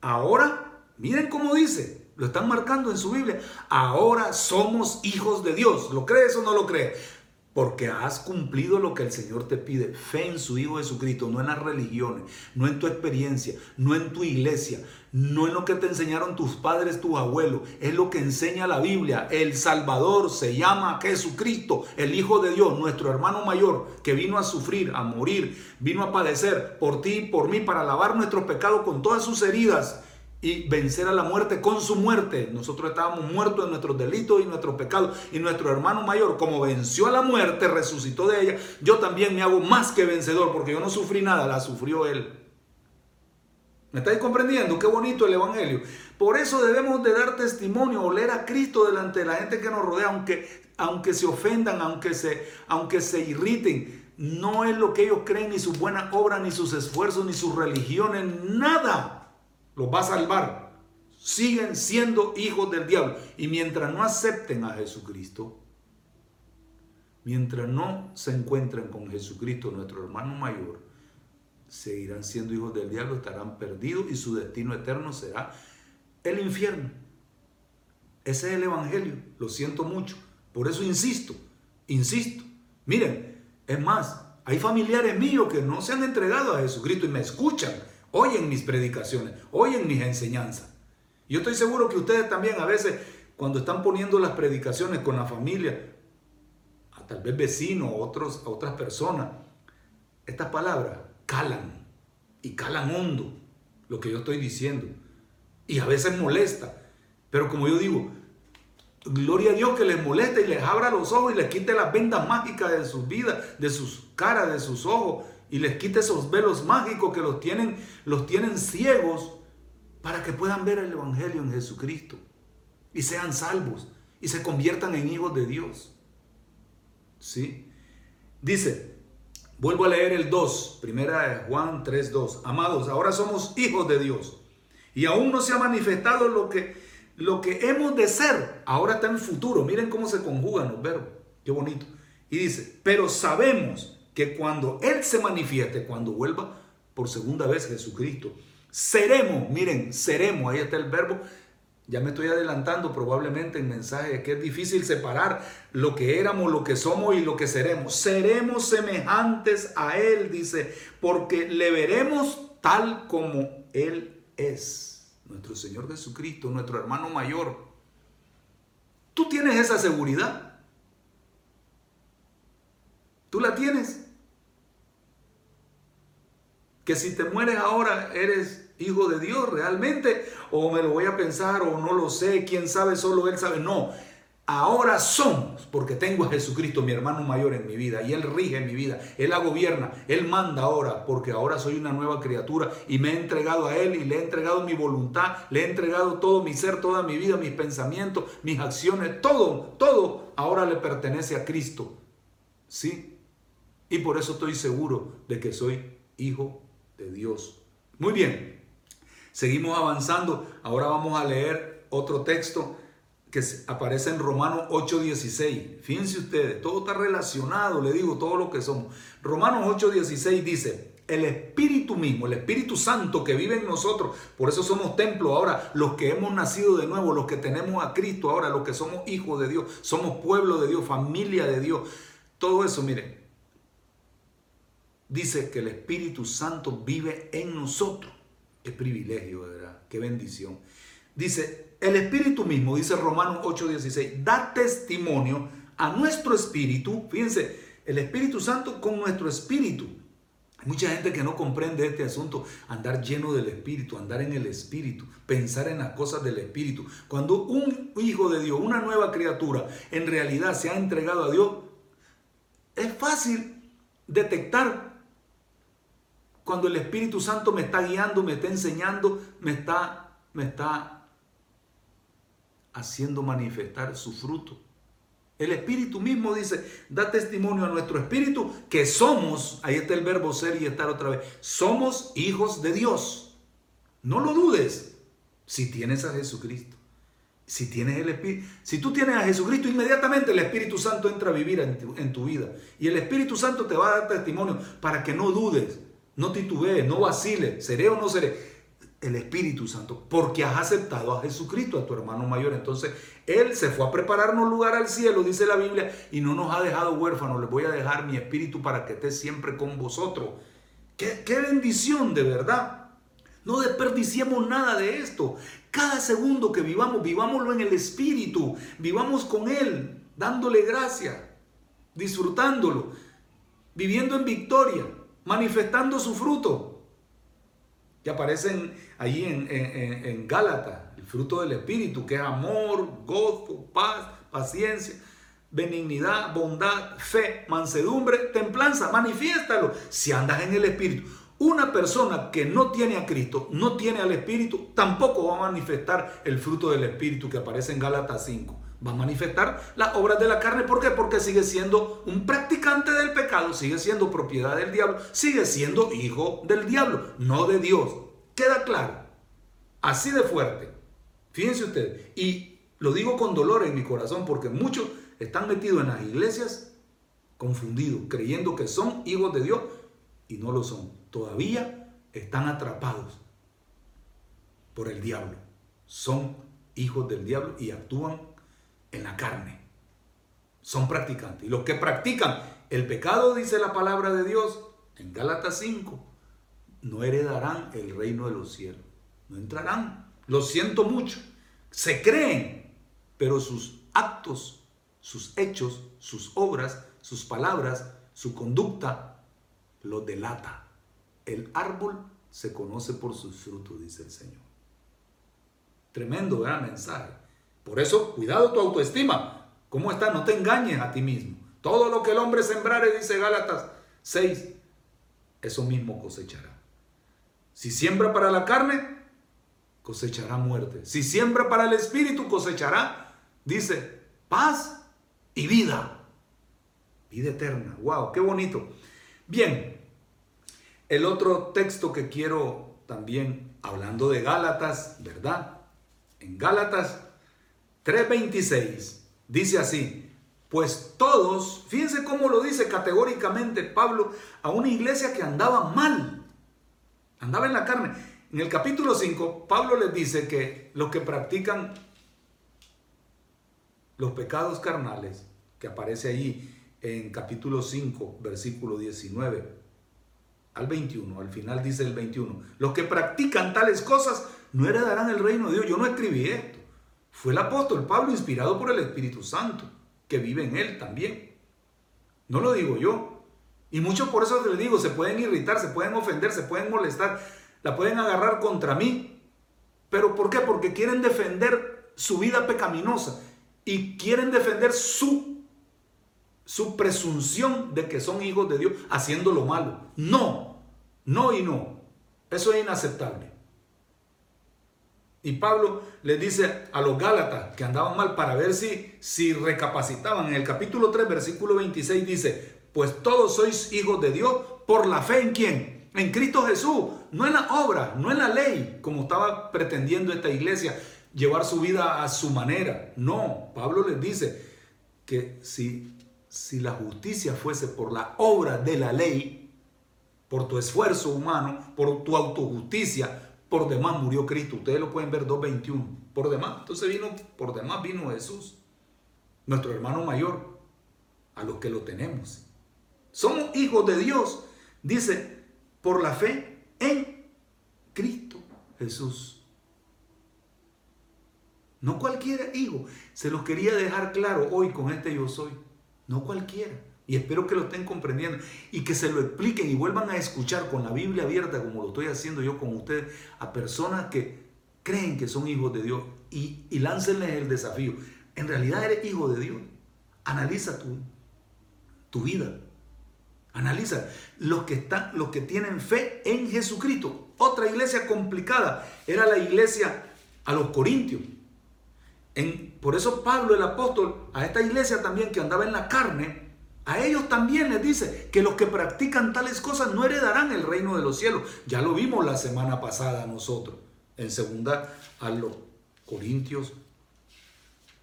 ahora, miren cómo dice, lo están marcando en su Biblia, ahora somos hijos de Dios. ¿Lo crees o no lo crees? Porque has cumplido lo que el Señor te pide. Fe en su Hijo Jesucristo, no en las religiones, no en tu experiencia, no en tu iglesia, no en lo que te enseñaron tus padres, tus abuelos. Es lo que enseña la Biblia. El Salvador se llama Jesucristo, el Hijo de Dios, nuestro hermano mayor, que vino a sufrir, a morir, vino a padecer por ti y por mí para lavar nuestros pecados con todas sus heridas y vencer a la muerte con su muerte. Nosotros estábamos muertos en nuestros delitos y nuestros pecados. Y nuestro hermano mayor, como venció a la muerte, resucitó de ella, yo también me hago más que vencedor porque yo no sufrí nada, la sufrió él. ¿Me estáis comprendiendo? Qué bonito el Evangelio. Por eso debemos de dar testimonio, oler a Cristo delante de la gente que nos rodea, aunque, aunque se ofendan, aunque se, aunque se irriten. No es lo que ellos creen, ni su buena obra, ni sus esfuerzos, ni sus religiones, nada los va a salvar. Siguen siendo hijos del diablo. Y mientras no acepten a Jesucristo, mientras no se encuentren con Jesucristo, nuestro hermano mayor, seguirán siendo hijos del diablo, estarán perdidos y su destino eterno será el infierno. Ese es el Evangelio. Lo siento mucho Por eso insisto, insisto. Miren, es más, hay familiares míos que no se han entregado a Jesucristo y me escuchan, oyen mis predicaciones, oyen mis enseñanzas. Yo estoy seguro que ustedes también a veces cuando están poniendo las predicaciones con la familia, a tal vez vecinos, otros, a otras personas, estas palabras calan y calan hondo lo que yo estoy diciendo. Y a veces molesta. Pero como yo digo, gloria a Dios que les moleste y les abra los ojos y les quite las vendas mágicas de sus vidas, de sus caras, de sus ojos. Y les quite esos velos mágicos que los tienen, los tienen ciegos para que puedan ver el Evangelio en Jesucristo. Y sean salvos y se conviertan en hijos de Dios. ¿Sí? Dice, Vuelvo a leer el 2, primera de Juan 3:2. Amados, ahora somos hijos de Dios y aún no se ha manifestado lo que lo que hemos de ser. Ahora está en futuro. Miren cómo se conjugan los verbos. Qué bonito. Y dice, "Pero sabemos que cuando él se manifieste, cuando vuelva por segunda vez Jesucristo, seremos, miren, seremos, ahí está el verbo ya me estoy adelantando probablemente en mensaje que es difícil separar lo que éramos, lo que somos y lo que seremos. Seremos semejantes a Él, dice, porque le veremos tal como Él es. Nuestro Señor Jesucristo, nuestro hermano mayor. ¿Tú tienes esa seguridad? ¿Tú la tienes? Que si te mueres ahora eres hijo de Dios realmente, o me lo voy a pensar, o no lo sé, quién sabe, solo Él sabe. No, ahora somos, porque tengo a Jesucristo, mi hermano mayor en mi vida, y Él rige mi vida, Él la gobierna, Él manda ahora, porque ahora soy una nueva criatura y me he entregado a Él y le he entregado mi voluntad, le he entregado todo mi ser, toda mi vida, mis pensamientos, mis acciones, todo, todo ahora le pertenece a Cristo. ¿Sí? Y por eso estoy seguro de que soy hijo de Dios. Muy bien. Seguimos avanzando. Ahora vamos a leer otro texto que aparece en Romanos 8:16. Fíjense ustedes, todo está relacionado, le digo, todo lo que somos. Romanos 8:16 dice, el Espíritu mismo, el Espíritu Santo que vive en nosotros, por eso somos templo ahora, los que hemos nacido de nuevo, los que tenemos a Cristo ahora, los que somos hijos de Dios, somos pueblo de Dios, familia de Dios, todo eso, miren, dice que el Espíritu Santo vive en nosotros. Qué privilegio, ¿verdad? Qué bendición. Dice, el Espíritu mismo, dice Romanos 8:16, da testimonio a nuestro espíritu. Fíjense, el Espíritu Santo con nuestro espíritu. Hay mucha gente que no comprende este asunto, andar lleno del Espíritu, andar en el Espíritu, pensar en las cosas del Espíritu. Cuando un hijo de Dios, una nueva criatura, en realidad se ha entregado a Dios, es fácil detectar cuando el Espíritu Santo me está guiando, me está enseñando, me está, me está haciendo manifestar su fruto. El Espíritu mismo dice, da testimonio a nuestro Espíritu que somos, ahí está el verbo ser y estar otra vez, somos hijos de Dios. No lo dudes si tienes a Jesucristo. Si tienes el Espíritu, si tú tienes a Jesucristo, inmediatamente el Espíritu Santo entra a vivir en tu, en tu vida. Y el Espíritu Santo te va a dar testimonio para que no dudes no titubees, no vaciles, seré o no seré. El Espíritu Santo, porque has aceptado a Jesucristo, a tu hermano mayor. Entonces, Él se fue a prepararnos lugar al cielo, dice la Biblia, y no nos ha dejado huérfanos. Les voy a dejar mi Espíritu para que esté siempre con vosotros. Qué, qué bendición, de verdad. No desperdiciemos nada de esto. Cada segundo que vivamos, vivámoslo en el Espíritu. Vivamos con Él, dándole gracia, disfrutándolo, viviendo en victoria manifestando su fruto, que aparecen allí en, en, Gálatas, el fruto del Espíritu, que es amor, gozo, paz, paciencia, benignidad, bondad, fe, mansedumbre, templanza, manifiéstalo si andas en el Espíritu. Una persona que no tiene a Cristo, no tiene al Espíritu, tampoco va a manifestar el fruto del Espíritu que aparece en Gálatas 5 va a manifestar las obras de la carne. ¿Por qué? Porque sigue siendo un practicante del pecado, sigue siendo propiedad del diablo, sigue siendo hijo del diablo, no de Dios. ¿Queda claro? Así de fuerte. Fíjense ustedes. Y lo digo con dolor en mi corazón porque muchos están metidos en las iglesias confundidos, creyendo que son hijos de Dios y no lo son. Todavía están atrapados por el diablo. Son hijos del diablo y actúan en la carne. son practicantes. Y los que practican el pecado, dice la palabra de Dios en Gálatas 5, no heredarán el reino de los cielos. No entrarán. Lo siento mucho. Se creen, pero sus actos, sus hechos, sus obras, sus palabras, su conducta, lo delata. El árbol se conoce por sus frutos, dice el Señor. Tremendo gran mensaje. Por eso, cuidado tu autoestima. ¿Cómo está? No te engañes a ti mismo. Todo lo que el hombre sembrare, dice Gálatas 6, eso mismo cosechará. Si siembra para la carne, cosechará muerte. Si siembra para el espíritu, cosechará, dice, paz y vida. Vida eterna. Wow, qué bonito. Bien, el otro texto que quiero también, hablando de Gálatas, ¿verdad? En Gálatas 3:26 dice así, pues todos, fíjense cómo lo dice categóricamente Pablo a una iglesia que andaba mal, andaba en la carne. En el capítulo 5, Pablo les dice que los que practican los pecados carnales, que aparece allí en capítulo 5, versículo 19 al 21, al final dice el 21, los que practican tales cosas no heredarán el reino de Dios. Yo no escribí esto. Fue el apóstol Pablo inspirado por el Espíritu Santo que vive en él también. No lo digo yo. Y muchos por eso les digo, se pueden irritar, se pueden ofender, se pueden molestar, la pueden agarrar contra mí. ¿Pero por qué? Porque quieren defender su vida pecaminosa y quieren defender su, su presunción de que son hijos de Dios haciendo lo malo. No, no y no. Eso es inaceptable. Y Pablo les dice a los Gálatas que andaban mal para ver si, si recapacitaban. En el capítulo 3, versículo 26 dice, pues todos sois hijos de Dios por la fe en quién? En Cristo Jesús, no en la obra, no en la ley, como estaba pretendiendo esta iglesia, llevar su vida a su manera. No, Pablo les dice que si, si la justicia fuese por la obra de la ley, por tu esfuerzo humano, por tu autojusticia, por demás murió Cristo. Ustedes lo pueden ver 2.21. Por demás. Entonces vino, por demás vino Jesús. Nuestro hermano mayor. A los que lo tenemos. Somos hijos de Dios. Dice, por la fe en Cristo Jesús. No cualquiera hijo. Se los quería dejar claro hoy con este yo soy. No cualquiera. Y espero que lo estén comprendiendo y que se lo expliquen y vuelvan a escuchar con la Biblia abierta, como lo estoy haciendo yo con ustedes, a personas que creen que son hijos de Dios y, y láncenles el desafío. En realidad eres hijo de Dios. Analiza tu, tu vida. Analiza los que, están, los que tienen fe en Jesucristo. Otra iglesia complicada era la iglesia a los corintios. Por eso Pablo el apóstol a esta iglesia también que andaba en la carne, a ellos también les dice que los que practican tales cosas no heredarán el reino de los cielos. Ya lo vimos la semana pasada nosotros, en segunda a los Corintios,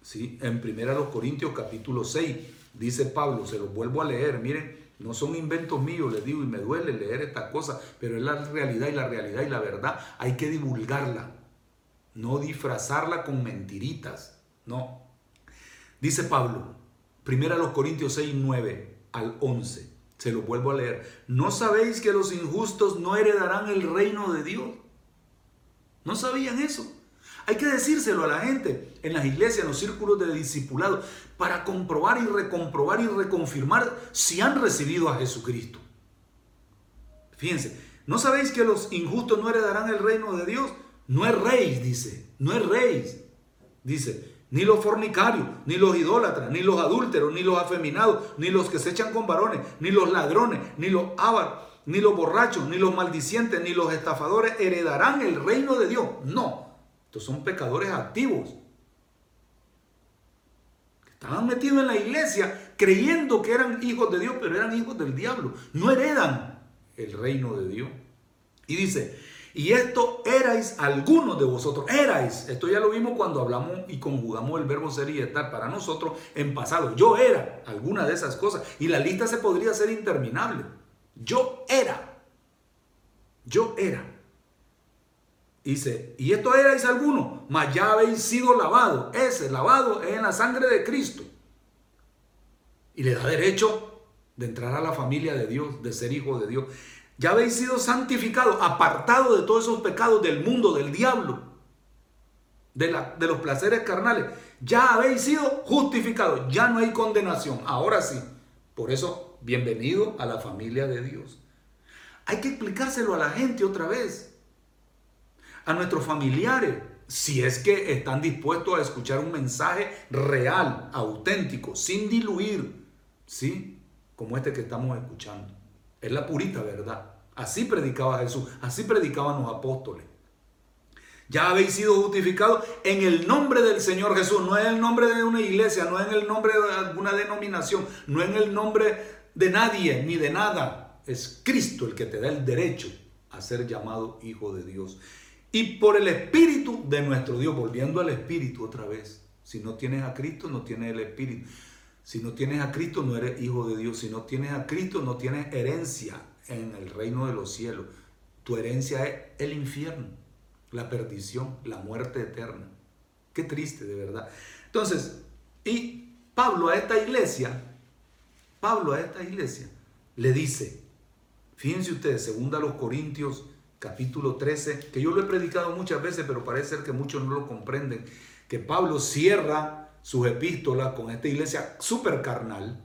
¿sí? en primera a los Corintios capítulo 6, dice Pablo, se los vuelvo a leer, miren, no son inventos míos, les digo, y me duele leer estas cosas, pero es la realidad y la realidad y la verdad hay que divulgarla, no disfrazarla con mentiritas, no. Dice Pablo, Primera los Corintios 6, 9 al 11. Se lo vuelvo a leer. ¿No sabéis que los injustos no heredarán el reino de Dios? ¿No sabían eso? Hay que decírselo a la gente en las iglesias, en los círculos de discipulados, para comprobar y recomprobar y reconfirmar si han recibido a Jesucristo. Fíjense, ¿no sabéis que los injustos no heredarán el reino de Dios? No es rey, dice, no es rey. Dice, ni los fornicarios, ni los idólatras, ni los adúlteros, ni los afeminados, ni los que se echan con varones, ni los ladrones, ni los ávaros, ni los borrachos, ni los maldicientes, ni los estafadores heredarán el reino de Dios. No, estos son pecadores activos. Estaban metidos en la iglesia creyendo que eran hijos de Dios, pero eran hijos del diablo. No heredan el reino de Dios. Y dice, y esto erais algunos de vosotros. Erais. Esto ya lo vimos cuando hablamos y conjugamos el verbo ser y estar para nosotros en pasado. Yo era alguna de esas cosas. Y la lista se podría ser interminable. Yo era. Yo era. Dice, y esto erais algunos, mas ya habéis sido lavado. Ese lavado es en la sangre de Cristo. y le da derecho de entrar a la familia de Dios, de ser hijo de Dios. Ya habéis sido santificados, apartados de todos esos pecados del mundo, del diablo, de, los placeres carnales. Ya habéis sido justificados, ya no hay condenación. Ahora sí, por eso, bienvenido a la familia de Dios. Hay que explicárselo a la gente otra vez, a nuestros familiares, si es que están dispuestos a escuchar un mensaje real, auténtico, sin diluir, ¿sí? Como este que estamos escuchando. Es la purita verdad. Así predicaba Jesús, así predicaban los apóstoles. Ya habéis sido justificados en el nombre del Señor Jesús, no en el nombre de una iglesia, no en el nombre de alguna denominación, no en el nombre de nadie ni de nada. Es Cristo el que te da el derecho a ser llamado hijo de Dios. Y por el Espíritu de nuestro Dios, volviendo al Espíritu otra vez. Si no tienes a Cristo, no tienes el Espíritu. Si no tienes a Cristo, no eres hijo de Dios. Si no tienes a Cristo, no tienes herencia en el reino de los cielos. Tu herencia es el infierno, la perdición, la muerte eterna. Qué triste, de verdad. Entonces, y Pablo a esta iglesia, Pablo a esta iglesia le dice, fíjense ustedes, segunda a los Corintios capítulo 13, que yo lo he predicado muchas veces, pero parece ser que muchos no lo comprenden, que Pablo cierra sus epístolas con esta iglesia súper carnal,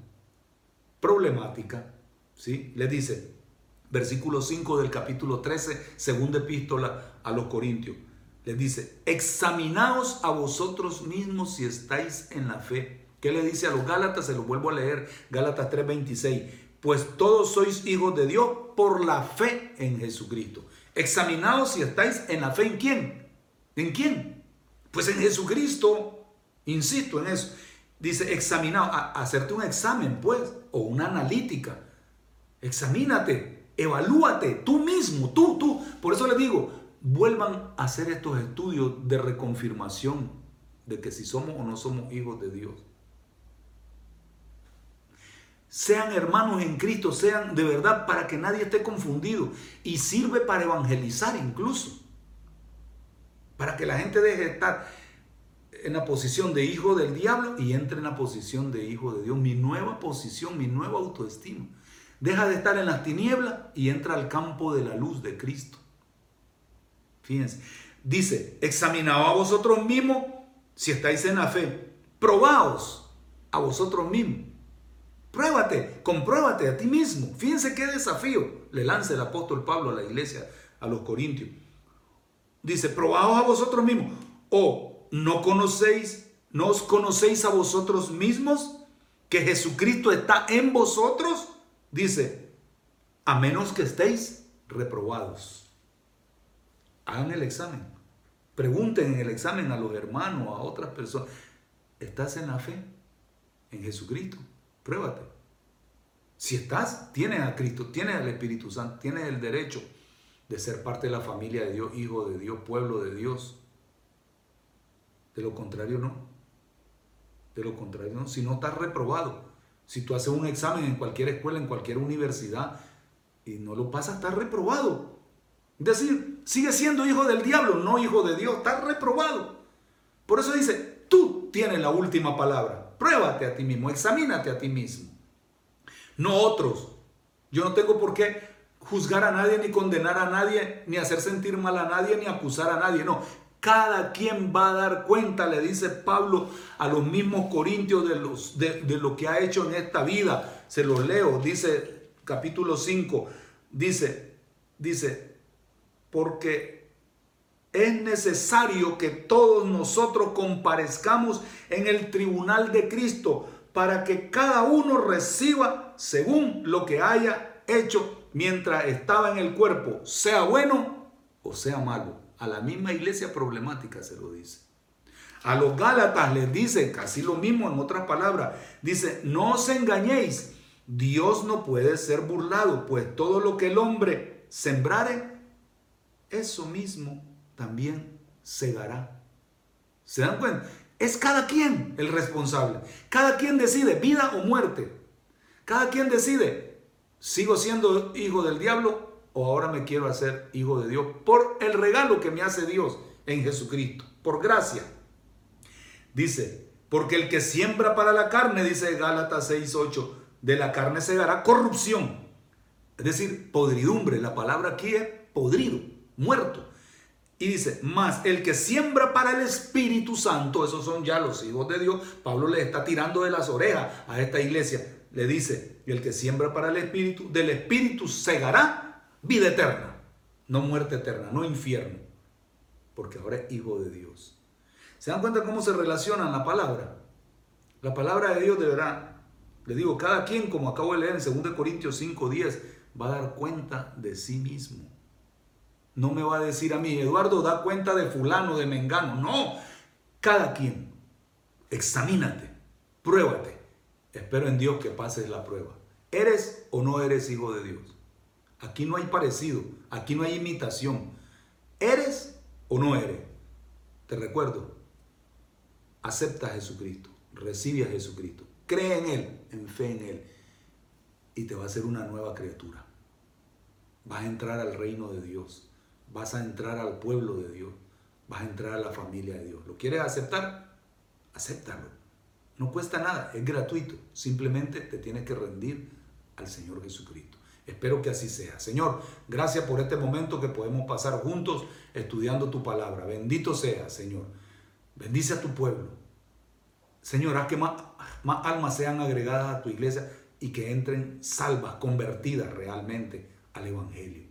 problemática, ¿sí? Le dice, versículo 5 del capítulo 13, segunda epístola a los Corintios, le dice, examinaos a vosotros mismos si estáis en la fe. ¿Qué le dice a los Gálatas? Se lo vuelvo a leer, Gálatas 3:26. Pues todos sois hijos de Dios por la fe en Jesucristo. Examinaos si estáis en la fe en quién. ¿En quién? Pues en Jesucristo. Insisto en eso. Dice, examinado, hacerte un examen, pues, o una analítica. Examínate, evalúate tú mismo, tú, tú. Por eso les digo, vuelvan a hacer estos estudios de reconfirmación de que si somos o no somos hijos de Dios sean hermanos en Cristo, sean de verdad para que nadie esté confundido y sirve para evangelizar incluso, para que la gente deje de estar en la posición de hijo del diablo y entre en la posición de hijo de Dios, mi nueva posición, mi nueva autoestima. Deja de estar en las tinieblas y entra al campo de la luz de Cristo. Fíjense, dice, examinaos a vosotros mismos si estáis en la fe, probaos a vosotros mismos Pruébate, compruébate a ti mismo. Fíjense qué desafío le lanza el apóstol Pablo a la iglesia, a los corintios. Dice, probaos a vosotros mismos. O no conocéis, no os conocéis a vosotros mismos que Jesucristo está en vosotros. Dice, a menos que estéis reprobados. Hagan el examen. Pregunten en el examen a los hermanos, a otras personas. ¿Estás en la fe? En Jesucristo. Pruébate. Si estás, tienes a Cristo, tienes al Espíritu Santo, tienes el derecho de ser parte de la familia de Dios, hijo de Dios, pueblo de Dios. De lo contrario, no. De lo contrario, no. Si no estás reprobado, si tú haces un examen en cualquier escuela, en cualquier universidad, y no lo pasas, estás reprobado. Es decir, sigue siendo hijo del diablo, no hijo de Dios, estás reprobado. Por eso dice, tú tienes la última palabra. Pruébate a ti mismo, examínate a ti mismo. No otros. Yo no tengo por qué juzgar a nadie, ni condenar a nadie, ni hacer sentir mal a nadie, ni acusar a nadie. No, cada quien va a dar cuenta, le dice Pablo a los mismos corintios de, lo que ha hecho en esta vida. Se los leo, dice capítulo 5, dice, dice, porque es necesario que todos nosotros comparezcamos en el tribunal de Cristo para que cada uno reciba según lo que haya hecho mientras estaba en el cuerpo, sea bueno o sea malo. A la misma iglesia problemática se lo dice. A los Gálatas les dice casi lo mismo en otras palabras. Dice, no os engañéis, Dios no puede ser burlado, pues todo lo que el hombre sembrare, eso mismo también cegará. ¿Se dan cuenta? Es cada quien el responsable. Cada quien decide vida o muerte. Cada quien decide, sigo siendo hijo del diablo o ahora me quiero hacer hijo de Dios por el regalo que me hace Dios en Jesucristo, por gracia. Dice, Porque el que siembra para la carne, dice Gálatas 6:8, de la carne se dará corrupción. Es decir, podridumbre. La palabra aquí es podrido, muerto. Y dice, más el que siembra para el Espíritu Santo, esos son ya los hijos de Dios. Pablo le está tirando de las orejas a esta iglesia. Le dice, el que siembra para el Espíritu, del Espíritu segará vida eterna. No muerte eterna, no infierno. Porque ahora es hijo de Dios. ¿Se dan cuenta cómo se relacionan la palabra? La palabra de Dios deberá, le digo, cada quien, como acabo de leer en 2 Corintios 5, 10, va a dar cuenta de sí mismo. No me va a decir a mí, Eduardo, da cuenta de fulano, de mengano. No, cada quien, examínate, pruébate. Espero en Dios que pases la prueba. ¿Eres o no eres hijo de Dios? Aquí no hay parecido, aquí no hay imitación. ¿Eres o no eres? Te recuerdo, acepta a Jesucristo, recibe a Jesucristo, cree en Él, en fe en Él, y te va a hacer una nueva criatura. Vas a entrar al reino de Dios, vas a entrar al pueblo de Dios, vas a entrar a la familia de Dios. ¿Lo quieres aceptar? Acéptalo. No cuesta nada, es gratuito. Simplemente te tienes que rendir al Señor Jesucristo. Espero que así sea. Señor, gracias por este momento que podemos pasar juntos estudiando tu palabra. Bendito sea, Señor. Bendice a tu pueblo. Señor, haz que más, más almas sean agregadas a tu iglesia y que entren salvas, convertidas realmente al Evangelio.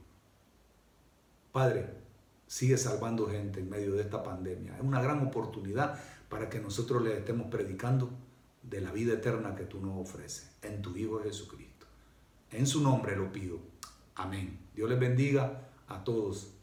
Padre, sigue salvando gente en medio de esta pandemia. Es una gran oportunidad para que nosotros le estemos predicando de la vida eterna que tú nos ofreces en tu Hijo Jesucristo. En su nombre lo pido. Amén. Dios les bendiga a todos